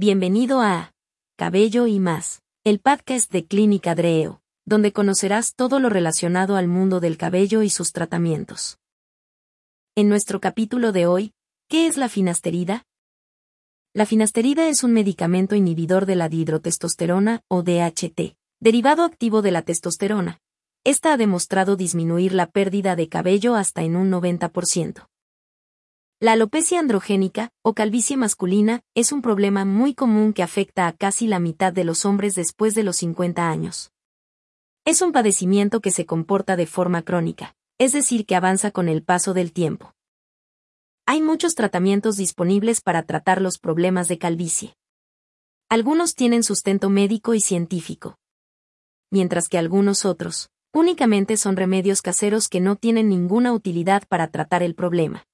Bienvenido a Cabello y más, el podcast de Clínica Dreo, donde conocerás todo lo relacionado al mundo del cabello y sus tratamientos. En nuestro capítulo de hoy, ¿qué es la finasterida? La finasterida es un medicamento inhibidor de la dihidrotestosterona o DHT, derivado activo de la testosterona. Esta ha demostrado disminuir la pérdida de cabello hasta en un 90%. La alopecia androgénica, o calvicie masculina, es un problema muy común que afecta a casi la mitad de los hombres después de los 50 años. Es un padecimiento que se comporta de forma crónica, es decir, que avanza con el paso del tiempo. Hay muchos tratamientos disponibles para tratar los problemas de calvicie. Algunos tienen sustento médico y científico. Mientras que algunos otros, únicamente son remedios caseros que no tienen ninguna utilidad para tratar el problema.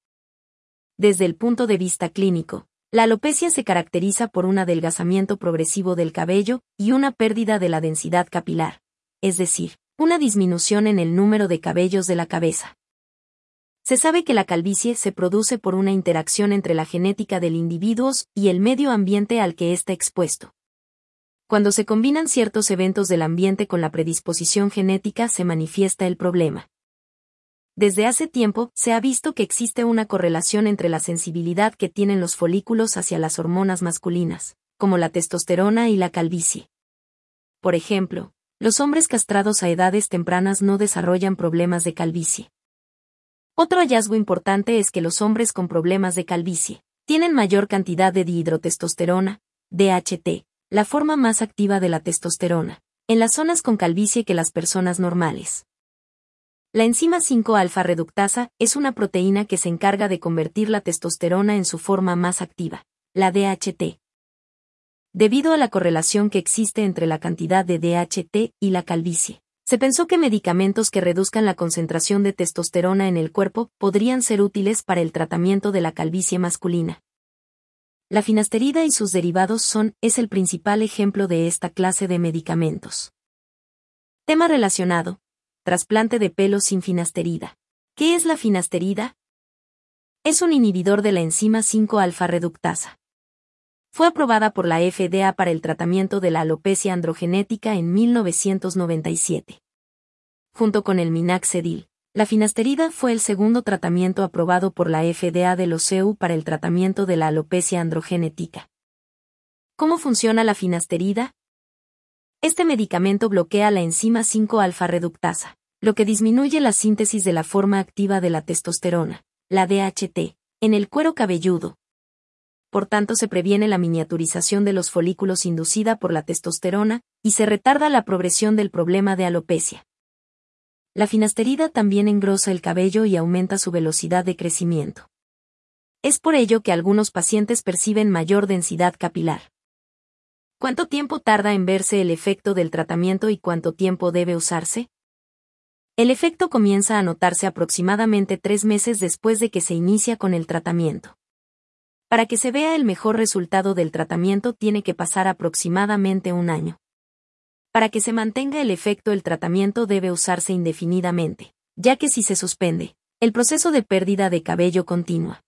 Desde el punto de vista clínico, la alopecia se caracteriza por un adelgazamiento progresivo del cabello y una pérdida de la densidad capilar, es decir, una disminución en el número de cabellos de la cabeza. Se sabe que la calvicie se produce por una interacción entre la genética del individuo y el medio ambiente al que está expuesto. Cuando se combinan ciertos eventos del ambiente con la predisposición genética se manifiesta el problema. Desde hace tiempo, se ha visto que existe una correlación entre la sensibilidad que tienen los folículos hacia las hormonas masculinas, como la testosterona y la calvicie. Por ejemplo, los hombres castrados a edades tempranas no desarrollan problemas de calvicie. Otro hallazgo importante es que los hombres con problemas de calvicie tienen mayor cantidad de dihidrotestosterona, DHT, la forma más activa de la testosterona, en las zonas con calvicie que las personas normales. La enzima 5-alfa reductasa es una proteína que se encarga de convertir la testosterona en su forma más activa, la DHT. Debido a la correlación que existe entre la cantidad de DHT y la calvicie, se pensó que medicamentos que reduzcan la concentración de testosterona en el cuerpo podrían ser útiles para el tratamiento de la calvicie masculina. La finasterida y sus derivados son, es el principal ejemplo de esta clase de medicamentos. Tema relacionado, trasplante de pelo sin finasterida. ¿Qué es la finasterida? Es un inhibidor de la enzima 5-alfa reductasa. Fue aprobada por la FDA para el tratamiento de la alopecia androgenética en 1997. Junto con el minaxedil, la finasterida fue el segundo tratamiento aprobado por la FDA de los EU para el tratamiento de la alopecia androgenética. ¿Cómo funciona la finasterida? Este medicamento bloquea la enzima 5-alfa reductasa, lo que disminuye la síntesis de la forma activa de la testosterona, la DHT, en el cuero cabelludo. Por tanto, se previene la miniaturización de los folículos inducida por la testosterona y se retarda la progresión del problema de alopecia. La finasterida también engrosa el cabello y aumenta su velocidad de crecimiento. Es por ello que algunos pacientes perciben mayor densidad capilar. ¿Cuánto tiempo tarda en verse el efecto del tratamiento y cuánto tiempo debe usarse? El efecto comienza a notarse aproximadamente tres meses después de que se inicia con el tratamiento. Para que se vea el mejor resultado del tratamiento tiene que pasar aproximadamente un año. Para que se mantenga el efecto el tratamiento debe usarse indefinidamente, ya que si se suspende, el proceso de pérdida de cabello continúa.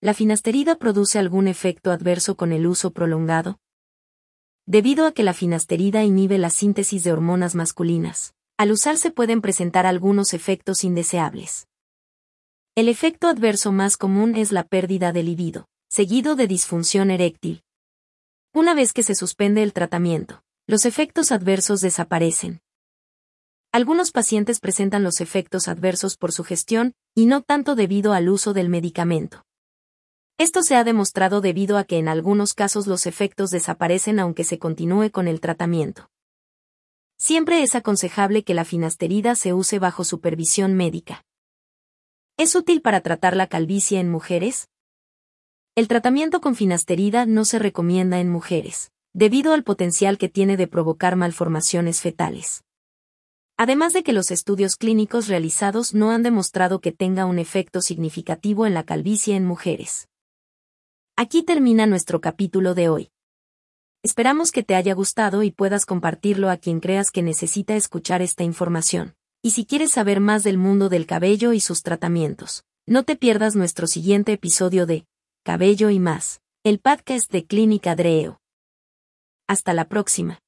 ¿La finasterida produce algún efecto adverso con el uso prolongado? Debido a que la finasterida inhibe la síntesis de hormonas masculinas, al usarse pueden presentar algunos efectos indeseables. El efecto adverso más común es la pérdida de libido, seguido de disfunción eréctil. Una vez que se suspende el tratamiento, los efectos adversos desaparecen. Algunos pacientes presentan los efectos adversos por su gestión, y no tanto debido al uso del medicamento. Esto se ha demostrado debido a que en algunos casos los efectos desaparecen aunque se continúe con el tratamiento. Siempre es aconsejable que la finasterida se use bajo supervisión médica. ¿Es útil para tratar la calvicie en mujeres? El tratamiento con finasterida no se recomienda en mujeres, debido al potencial que tiene de provocar malformaciones fetales. Además de que los estudios clínicos realizados no han demostrado que tenga un efecto significativo en la calvicie en mujeres. Aquí termina nuestro capítulo de hoy. Esperamos que te haya gustado y puedas compartirlo a quien creas que necesita escuchar esta información. Y si quieres saber más del mundo del cabello y sus tratamientos, no te pierdas nuestro siguiente episodio de Cabello y más, el podcast de Clínica Dreo. Hasta la próxima.